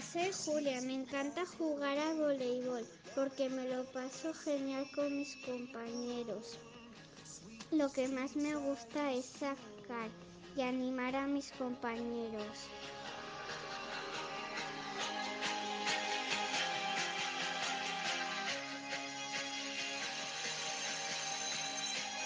soy Julia, me encanta jugar al voleibol porque me lo paso genial con mis compañeros. Lo que más me gusta es sacar y animar a mis compañeros.